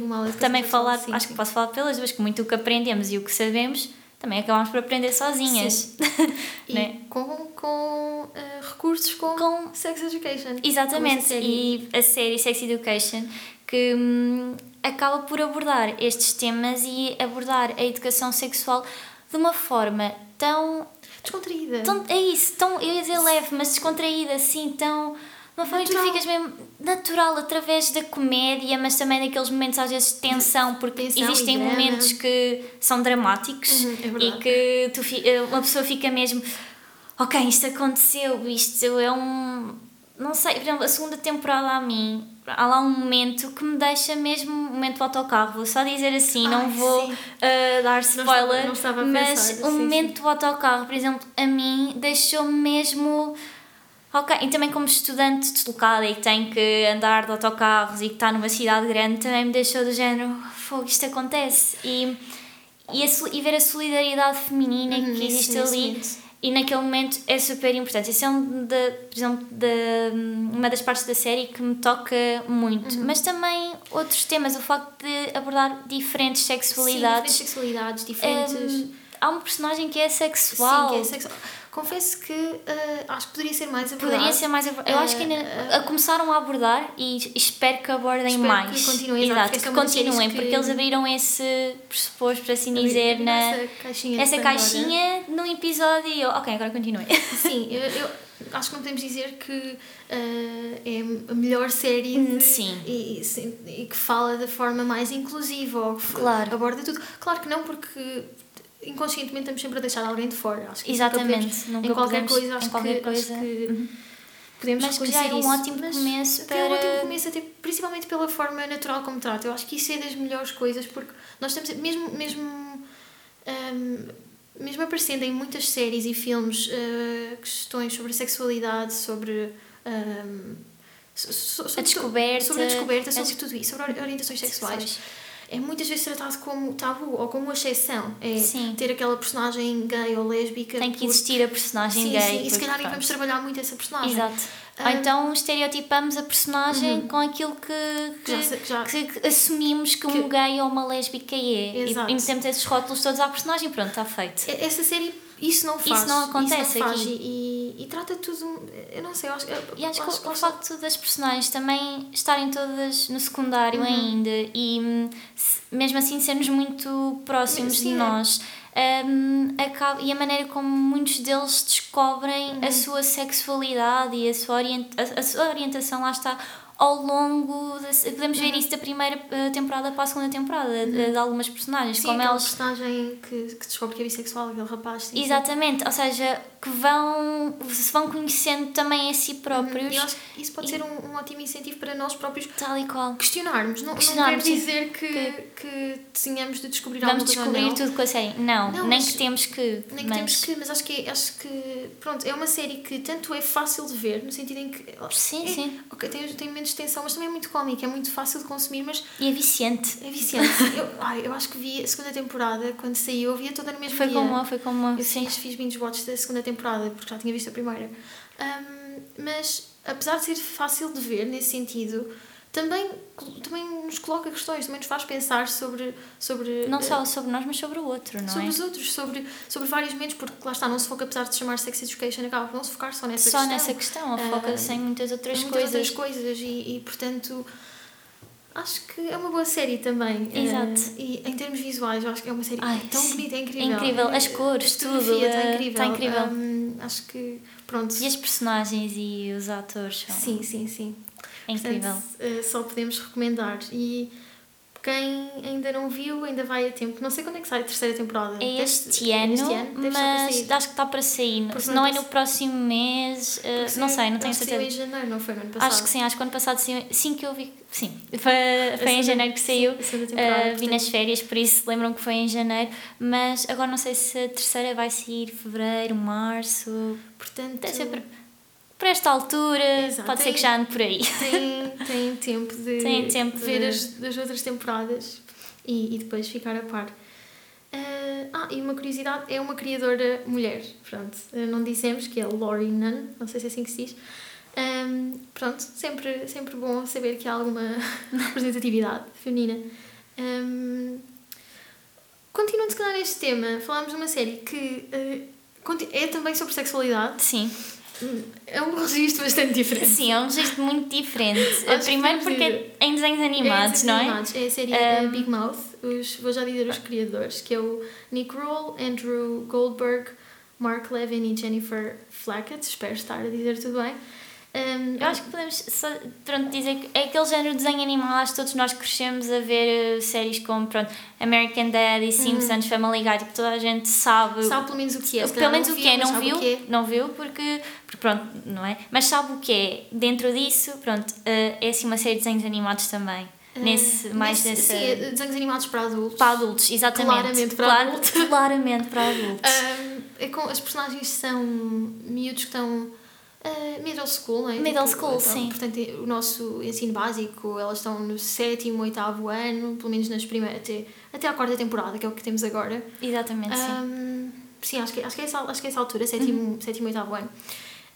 também falar, sim, acho sim. que posso falar pelas duas, que muito o que aprendemos e o que sabemos também acabamos por aprender sozinhas. e né? com, com uh, recursos como com Sex Education. Exatamente, e a série Sex Education que hum, acaba por abordar estes temas e abordar a educação sexual de uma forma tão Descontraída. Tão, é isso, tão, eu ia dizer leve, mas descontraída, assim, tão. Uma forma que tu ficas mesmo natural através da comédia, mas também daqueles momentos às vezes de tensão, porque tensão existem momentos que são dramáticos uhum, é e que tu, eh, uma pessoa fica mesmo. Ok, isto aconteceu, isto é um. Não sei, por exemplo, a segunda temporada a mim há lá um momento que me deixa mesmo um momento do autocarro. Vou só dizer assim, Ai, não vou uh, dar spoiler, não estava, não estava mas pensar, o sim, momento sim. do autocarro, por exemplo, a mim deixou-me mesmo. Ok, e também como estudante deslocada e que tem que andar de autocarros e que está numa cidade grande, também me deixou do género, fogo, isto acontece. E, e, a, e ver a solidariedade feminina uhum, que existe ali e naquele momento é super importante. Isso é um de, por exemplo, de, uma das partes da série que me toca muito. Uhum. Mas também outros temas, o facto de abordar diferentes sexualidades. Sim, diferentes sexualidades, diferentes. Um, há um personagem que é sexual. Sim, que é sexual. Confesso que uh, acho que poderia ser mais abordado. Poderia ser mais abordado. Eu acho que ainda uh, começaram a abordar e espero que abordem espero mais. Que continuem, exato, que continuem, porque eles abriram esse pressuposto, para assim dizer, na essa caixinha, essa caixinha no episódio. E eu, ok, agora continue. Sim, eu, eu acho que não podemos dizer que uh, é a melhor série de, Sim. E, e, e, que fala da forma mais inclusiva ou que claro. aborda tudo. Claro que não, porque inconscientemente estamos sempre a deixar alguém de fora. Acho que Exatamente. Nunca em qualquer podemos, coisa, acho, em qualquer que, coisa. acho que. Uhum. podemos Mas que já é um isso. ótimo começo até é um para- ótimo começo, até principalmente pela forma natural como trata. Eu acho que isso é das melhores coisas, porque nós temos, mesmo, mesmo, hum, mesmo aparecendo em muitas séries e filmes uh, questões sobre sexualidade, sobre. so- so- sobre tu- descoberta, sobre a descoberta, a sobre tudo isso, sobre ori- orientações sexuais. É muitas vezes tratado como tabu ou como exceção. É Sim. ter aquela personagem gay ou lésbica. Tem que por- existir a personagem sim, gay. Sim, e se calhar vamos trabalhar muito essa personagem. Exato. Ou Ah, então estereotipamos a personagem com aquilo que, que, Já já- que- assumimos que, um Que- gay ou uma lésbica é. Exato. E, e metemos esses rótulos todos à personagem, pronto, está feito. Essa série, isso não faz. não acontece isso não aqui. E, e trata tudo. Eu não sei, eu acho, E acho que o- facto das personagens também estarem todas no secundário Uhum. ainda e hum, mesmo assim sermos muito próximos Sim, de é. nós hum, acaba, e a maneira como muitos deles descobrem Uhum. a sua sexualidade e a sua, orienta, a, a sua orientação lá está ao longo da, podemos Uhum. ver isso da primeira eh, temporada para a segunda temporada de, de algumas personagens Sim, como elas personagem que, que descobre que é bissexual, aquele rapaz. Sim, sim. exatamente ou seja que vão se vão conhecendo também a si próprios E eu acho que isso pode E- ser um, um ótimo incentivo para nós próprios tal e qual questionarmos. Não, Questionarmos, não quer sim. dizer que, que tenhamos de descobrir Vamos descobrir não. tudo com a série. Não, Não, nem mas- que temos que. Nem que mas... temos que, mas acho que, acho que pronto, é uma série que tanto é fácil de ver, no sentido em que Sim, é, sim. ok, tem, tem momentos de tensão, mas também é muito cómico, é muito fácil de consumir, mas E é viciante. é viciante. eu, ai, eu acho que vi a segunda temporada, quando saiu, eu via toda no mesmo Foi dia. como uma, foi como uma. Eu Sim. fiz, fiz binge watch da segunda temporada, porque já tinha visto a primeira. Ahm, mas, apesar de ser fácil de ver nesse sentido, também, também nos coloca questões, também nos faz pensar sobre. sobre Não eh, só sobre nós, mas sobre o outro, não sobre é? os outros, sobre, sobre vários momentos, porque lá está, não se foca, apesar de se chamar Sex Education, acaba por não se focar só nessa Só questão. nessa questão, Ah, foca-se em muitas outras Em muitas coisas. outras coisas e, e, portanto acho que é uma boa série também Exato. Eh, e em termos visuais eu acho que é uma série Ai, tão sim. bonita é É incrível incrível, as Eh, cores, tudo, está eh, incrível, está incrível. Hum, acho que pronto E as personagens e os atores são. sim sim sim É incrível. Portanto, eh, só podemos recomendar e quem ainda não viu ainda vai a tempo não sei quando é que sai a terceira temporada É este ano, este ano estar para mas acho que está para sair. Porque Se não é no próximo mês, eh, não sei, não tenho acho que saiu certeza. em janeiro não foi no ano passado Acho que sim, acho que ano passado sim, sim que eu vi. Sim, foi, foi em janeiro que saiu. temporada, Uh, vi portanto. nas férias, por isso lembram que foi em janeiro. Mas agora não sei se a terceira vai sair fevereiro, março. portanto por esta altura. Exato, Pode ser tem- que já ande por aí. tem, tem tempo de Tem tempo ver de- as, das outras temporadas e, e depois ficar a par. Ah, ah, e uma curiosidade, é uma criadora mulher, pronto, ah, não dissemos que é Laurie Nunn, não sei se é assim que se diz. Ahm, pronto, sempre, sempre bom saber que há alguma representatividade feminina. Ahm, continuando se calhar neste tema, falámos de uma série que conti- é também sobre sexualidade, Sim. É um registro bastante diferente. Sim, é um registro muito diferente. Primeiro podemos porque é em desenhos animados, é, não é? animados. É a série Um, Big Mouth. Os, vou já dizer os criadores, que é o Nick Kroll, Andrew Goldberg, Mark Levin e Jennifer Flackett. Espero estar a dizer tudo bem. Um, Eu acho que podemos só, pronto, dizer que é aquele género de desenho animado, acho que todos nós crescemos a ver eh, séries como pronto, American Dad e Simpsons, Family Guy, tipo, toda a gente sabe, sabe pelo menos o que é. pelo menos não o que é, não viu, o que é. não viu porque, porque pronto, não é? Mas sabe o que é. Dentro disso, pronto, eh, é assim uma série de desenhos animados também. Nesse, Uh, mais nesse- nessa. Sim, é desenhos animados para adultos. Para adultos, exatamente. Claramente para Claro- adultos. Claramente para adultos. Um, é com, as personagens são miúdos que estão uh, middle school, não é? Middle Tipo, school, então, sim. Portanto, o nosso ensino básico, elas estão no sétimo, oitavo ano, pelo menos nas primeiras, até, até à quarta temporada, que é o que temos agora. exatamente, sim. Um, sim, acho que, acho, que é essa, acho que é essa altura, sétimo, Uhum. sétimo oitavo ano.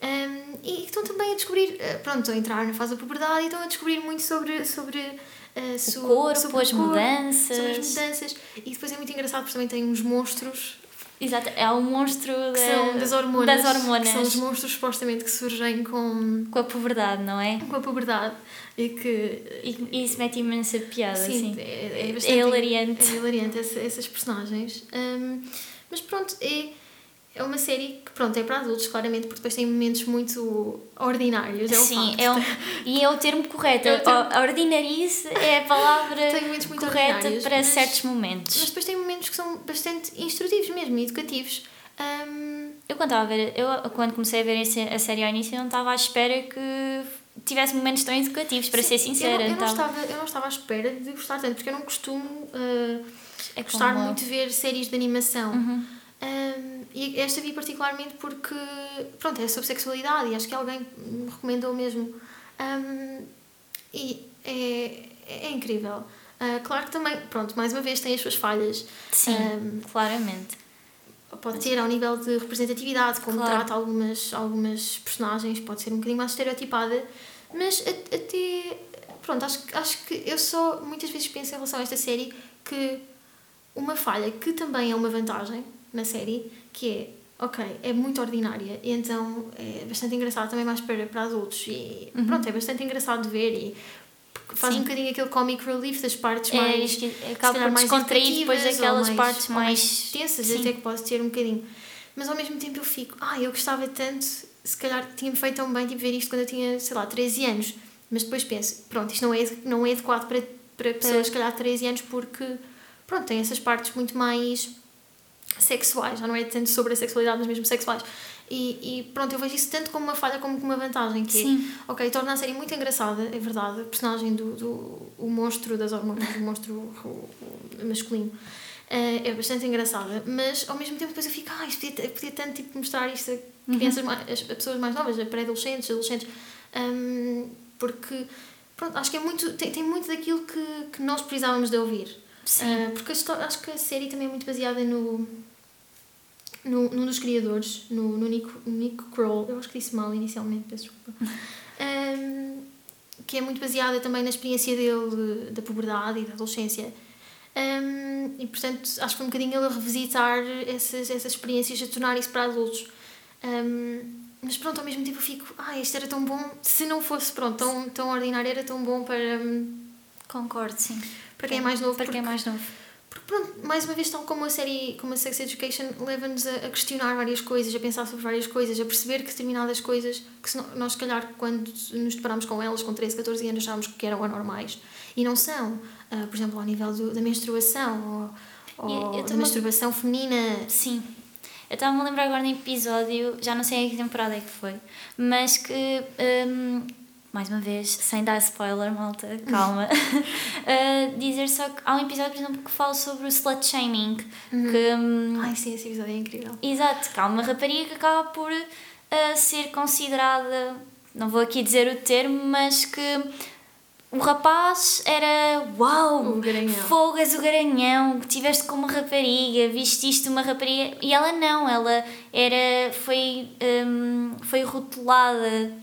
Um, e estão também a descobrir, uh, pronto, estão a entrar na fase da puberdade e estão a descobrir muito sobre, sobre uh, su- corpo, sobre as mudanças. Sobre as mudanças. E depois é muito engraçado porque também tem uns monstros Exato, é o monstro que da- são das hormonas. das hormonas. São os monstros supostamente que surgem com, com a puberdade, não é? com a puberdade e que. E, e isso mete imensa piada, Sim, assim. é, é, É bastante hilariante. É hilariante essa- essas personagens. Um, mas pronto, é, é uma série que pronto, é para adultos, claramente, porque depois tem momentos muito ordinários. É Sim, é um, e é o termo correto. É o termo- A Ordinarice é a palavra Tem momentos muito correta para mas- certos Mas momentos. depois tem momentos que são bastante instrutivos mesmo, educativos. Um, eu quando estava a ver, eu quando comecei a ver a série ao início, não estava à espera que tivesse momentos tão educativos, para Sim, ser sincera. Eu não, eu, não estava, eu não estava à espera de gostar tanto, porque eu não costumo uh, é gostar muito de ver séries de animação. Uhum. Um, e esta vi particularmente porque, pronto, é sobre sexualidade e acho que alguém me recomendou mesmo. Um, e é, é incrível. Uh, claro que também, pronto, mais uma vez tem as suas falhas. Sim, um, claramente. Pode ter ao nível de representatividade, como claro. trata algumas, algumas personagens, pode ser um bocadinho mais estereotipada, mas até. Pronto, acho, acho que eu só muitas vezes penso em relação a esta série que uma falha que também é uma vantagem na série, que é, ok, é muito ordinária, e então é bastante engraçado também mais para, para adultos, e uhum. pronto, é bastante engraçado de ver, e faz Sim. um bocadinho aquele comic relief das partes é, mais. Acaba por descontrair depois aquelas mais, partes mais, mais tensas, Sim. até que pode ser um bocadinho. Mas ao mesmo tempo eu fico, ah, eu gostava tanto, se calhar tinha-me feito tão bem tipo, ver isto quando eu tinha, sei lá, 13 anos. Mas depois penso, pronto, isto não é, não é adequado para, para pessoas, se calhar, de 13 anos, porque, pronto, tem essas partes muito mais sexuais, já não é tanto sobre a sexualidade, mas mesmo sexuais. E, e pronto, eu vejo isso tanto como uma falha como como uma vantagem. Que Sim. É, ok, torna a série muito engraçada, é verdade. A personagem do, do o monstro das hormonas, o monstro o, o masculino, uh, é bastante engraçada. Mas ao mesmo tempo depois eu fico, ah, isto podia, podia tanto tipo, mostrar isto a crianças, uhum. mais, a pessoas mais novas, a pré-adolescentes, adolescentes. Um, porque, pronto, acho que é muito, tem, tem muito daquilo que, que nós precisávamos de ouvir. Sim. Uh, porque acho que a série também é muito baseada no no, num dos criadores, no, no Nick, Nick Kroll, eu acho que disse mal inicialmente, peço desculpa, um, que é muito baseada também na experiência dele da puberdade e da adolescência. Um, e portanto acho que foi um bocadinho ele a revisitar essas, essas experiências, a tornar isso para adultos. Um, mas pronto, ao mesmo tempo eu fico, ah, isto era tão bom, se não fosse pronto, tão, tão ordinário, era tão bom para. Concordo, sim. Para quem é mais novo. Para quem é mais novo porque, pronto, mais uma vez, tal como a série, como a Sex Education, leva-nos a, a, questionar várias coisas, a pensar sobre várias coisas, a perceber que determinadas coisas, que se nós, se calhar, quando nos deparamos com elas com 13, 14 anos, achávamos que eram anormais. E não são. Uh, por exemplo, ao nível do, da menstruação, ou, ou da masturbação feminina. Sim. Eu estava-me a lembrar agora de um episódio, já não sei em que temporada é que foi, mas que. Um, mais uma vez, sem dar spoiler, malta, calma, uh, dizer só que há um episódio, por exemplo, que fala sobre o slut shaming. Uhum. Que, um, Ai, sim, esse episódio é incrível. Exato, que há uma rapariga que acaba por uh, ser considerada, não vou aqui dizer o termo, mas que o rapaz era uau, fogo és o garanhão, tiveste com uma rapariga, vististe uma rapariga e ela não, ela era foi um, foi rotulada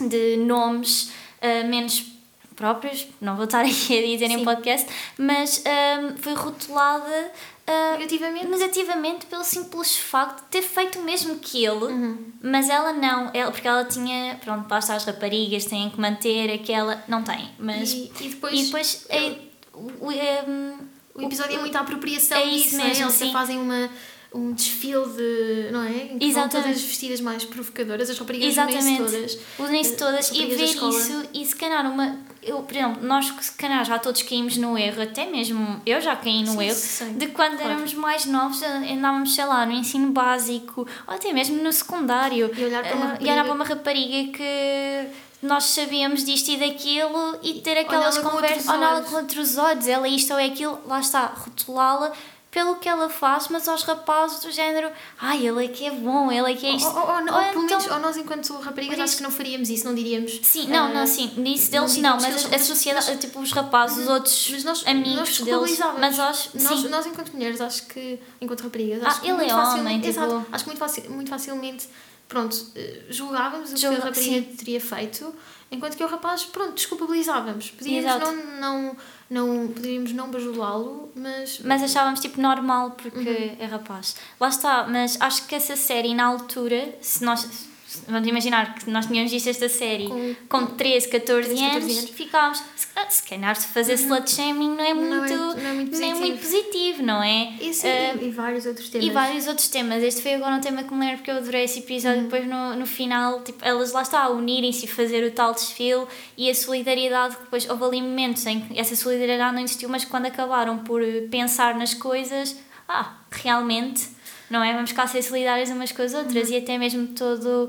de nomes uh, menos próprios, não vou estar aqui a dizer Sim. em podcast, mas um, foi rotulada uh, negativamente. negativamente pelo simples facto de ter feito o mesmo que ele, uhum. mas ela não, ela, porque ela tinha, pronto, basta as raparigas têm que manter aquela, não tem, mas e, e depois, e depois é, o, um, o episódio o, é muita apropriação é isso disso, é? mesmo, eles fazem uma um desfile de. não é? Em que Exatamente. vão todas vestidas mais provocadoras, as raparigas unem-se todas. Unem-se todas e ver isso e se calhar uma. Eu, por exemplo, nós se calhar já todos caímos no erro, até mesmo eu já caí no sim, erro, sim. de quando claro. éramos mais novos, andávamos, sei lá, no ensino básico, ou até mesmo no secundário, e olhar para uma rapariga, e olhar para uma rapariga que nós sabíamos disto e daquilo e ter aquelas conversas, olhá-la com outros olhos, ela é isto ou é aquilo, lá está, rotulá-la pelo que ela faz, mas aos rapazes do género, ai, ele é que é bom, ele é que é isto. Ou, ou, ou, ou, ou então, menos, ou nós, enquanto raparigas, acho que não faríamos isso, não diríamos. Sim, não, uh, não, sim, nisso deles não, mas a sociedade, mas, tipo, os rapazes, os outros mas nós, amigos nós deles. Mas nós, nós, nós, enquanto mulheres, acho que, enquanto raparigas, acho ah, que ele muito é homem, tipo... exato, acho que muito, facil, muito facilmente, pronto, eh, julgávamos o que a rapariga sim. teria feito, enquanto que o rapaz, pronto, desculpabilizávamos. Podíamos não, não não poderíamos não bajulá-lo, mas. Mas achávamos tipo normal porque uhum. é rapaz. Lá está, mas acho que essa série na altura, se nós. Vamos imaginar que nós tínhamos visto esta série com, com 13, 14, 13, 14 anos, anos, ficávamos. Se calhar se fazer uhum. slut shaming não é muito, não é, não é muito, não é muito positivo, não é? Isso, uh, e, e, vários outros temas. E vários outros temas. Este foi agora um tema que me lembro porque eu adorei esse episódio. Uhum. Depois no, no final, tipo, elas lá está, a unirem-se e fazer o tal desfile e a solidariedade. Depois houve ali momentos em que essa solidariedade não existiu, mas quando acabaram por pensar nas coisas, ah, realmente não é? Vamos cá ser solidários umas com as outras Uhum. e até mesmo todo.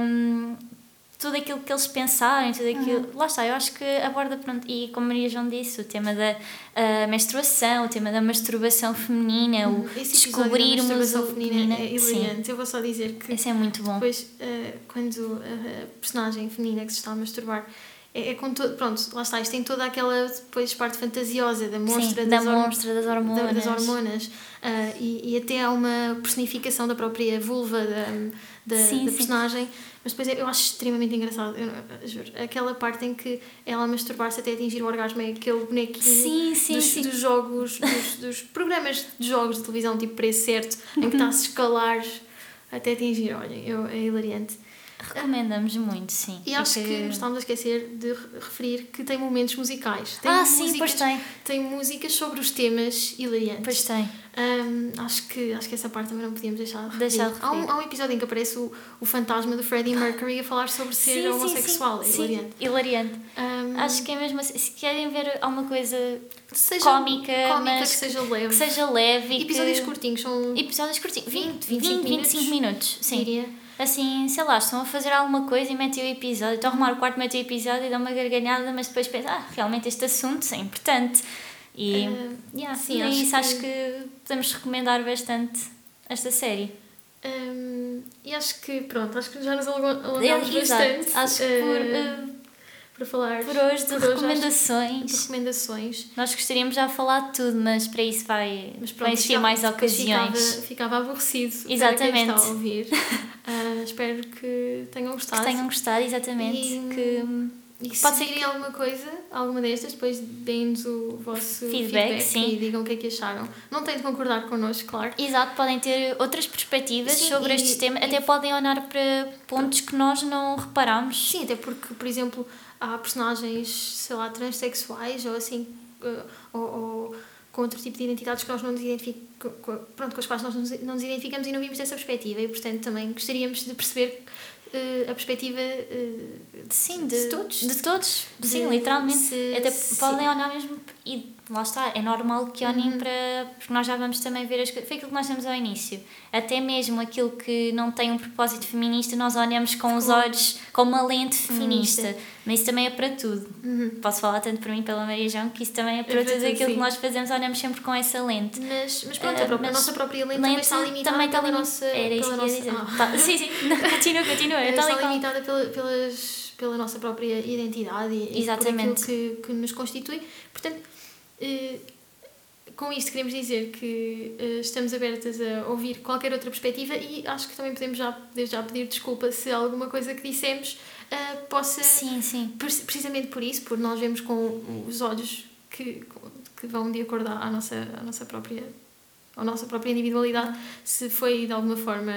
hum, tudo aquilo que eles pensarem, tudo aquilo. Uhum. Lá está, eu acho que aborda, pronto, e como Maria João disse, o tema da ah, menstruação, o tema da masturbação feminina, o Esse da descobrirmos masturbação o feminina é hilariante. Eu vou só dizer que esse é muito bom. depois, eh, quando a personagem feminina que se está a masturbar é, é com todo. Pronto, lá está, isto tem toda aquela depois parte fantasiosa da monstra, Sim, da das, horm- monstra, das da- hormonas. das hormonas ah, e, e até há uma personificação da própria vulva da, da, Sim, da sim. personagem. Mas depois eu acho extremamente engraçado, eu, juro. Aquela parte em que ela masturbar-se até atingir o orgasmo é aquele bonequinho Sim, sim, dos, sim. dos jogos, dos, dos programas de jogos de televisão tipo preço certo, em que está a se escalar até atingir. Olhem, eu, é hilariante. Recomendamos muito, sim. E acho que nos estávamos a esquecer de re- referir que tem momentos musicais. Tem Ah, sim, músicas, pois tem. tem músicas sobre os temas hilariantes. Pois tem. Hum, acho, que, acho que essa parte também não podíamos deixar de Deixar de. Há, um, há um episódio em que aparece o, o fantasma do Freddie Mercury a falar sobre ser Sim, homossexual. sim, é sim, hilariante. hilariante. Hum, Acho que é mesmo assim. Se querem ver alguma coisa seja cómica, cómica mas que seja leve. que seja leve e Episódios que... curtinhos são. Episódios curtinhos. 20, 20, 25 25 minutos. Sim. diria. Assim, sei lá, estão a fazer alguma coisa e metem o episódio. Estão a arrumar o quarto, metem o episódio e dão uma gargalhada, mas depois pensam, ah, realmente este assunto é importante. E, Eh, yeah, sim, acho isso acho que- que podemos recomendar bastante esta série. Hum, e acho que, pronto, acho que já nos alonga- alongámos Exato. bastante. Acho que por, eh, eh, para falar por hoje de por hoje, recomendações. de recomendações. Nós gostaríamos já de falar de tudo, mas para isso vai, Mas vai pronto, existir ficava- mais ocasiões. Ficava, ficava aborrecido para quem Exatamente. está a ouvir. Ah, espero que tenham gostado. Que tenham gostado, exatamente. E- Que, Se Pode ser virem alguma coisa, alguma destas, depois deem-nos o vosso Feedback, feedback, e digam o que é que acharam. Não têm de concordar connosco, claro. exato, podem ter outras perspectivas Sim, sobre e- estes temas, e- até podem olhar para pontos que nós não reparámos. Sim, até porque, por exemplo, há personagens, sei lá, transexuais ou assim, eh, ou, ou com outro tipo de identidades que nós não nos identificamos, pronto, com as quais nós não nos- não nos identificamos e não vimos dessa perspectiva e, portanto, também gostaríamos de perceber eh, a perspectiva eh, Sim, de de, todos. De todos, De- sim, literalmente. se- Até se- podem olhar mesmo e lá está, é normal que olhem Uhum. para. Porque nós já vamos também ver as coisas. Foi aquilo que nós temos ao início. Até mesmo aquilo que não tem um propósito feminista, nós olhamos com os olhos, com uma lente feminista. Feminista. Mas isso também é para tudo. Uhum. Posso falar tanto para mim pela Maria João que isso também é para, para tudo tudo, aquilo sim. que nós fazemos, olhamos sempre com essa lente. Mas, mas pronto, Ah, a, própria- a mas nossa própria lente, também Lente está limitada também está pela nossa... Era isso que ia nossa- dizer. Ah. Tá, sim, sim, Não, continua, continua. Eh, Está limitada pela, pelas, pela nossa própria identidade e, e por Exatamente. aquilo que, que nos constitui. Portanto, com isto queremos dizer que eh, estamos abertas a ouvir qualquer outra perspectiva e acho que também podemos já, já pedir desculpa se alguma coisa que dissemos eh, possa, Sim, sim. pre- precisamente por isso, por nós vemos com os olhos que, que vão de acordo à nossa, à nossa própria à nossa própria individualidade, se foi de alguma forma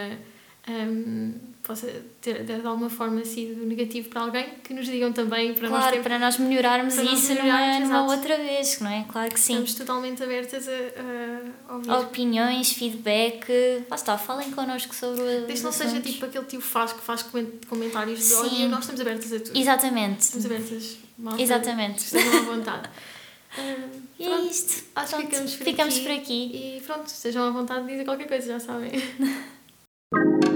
hum, possa ter de alguma forma sido negativo para alguém, que nos digam também para nós Claro, termos, para nós melhorarmos para nós isso melhorarmos, numa, numa outra vez, não é? Claro que sim. estamos totalmente abertas a, a ouvir. Opiniões, feedback. Lá está, falem connosco sobre o. Desde que não seja tipo aquele tio faz que faz coment- comentários de Sim. ódio, nós estamos abertas a tudo. Exatamente. Estamos abertas. malta, Exatamente. Estejam à vontade. Hum, E é pronto, isto. Acho que Pronto, ficamos por ficamos aqui. por aqui. E pronto, estejam à vontade de dizer qualquer coisa, já sabem.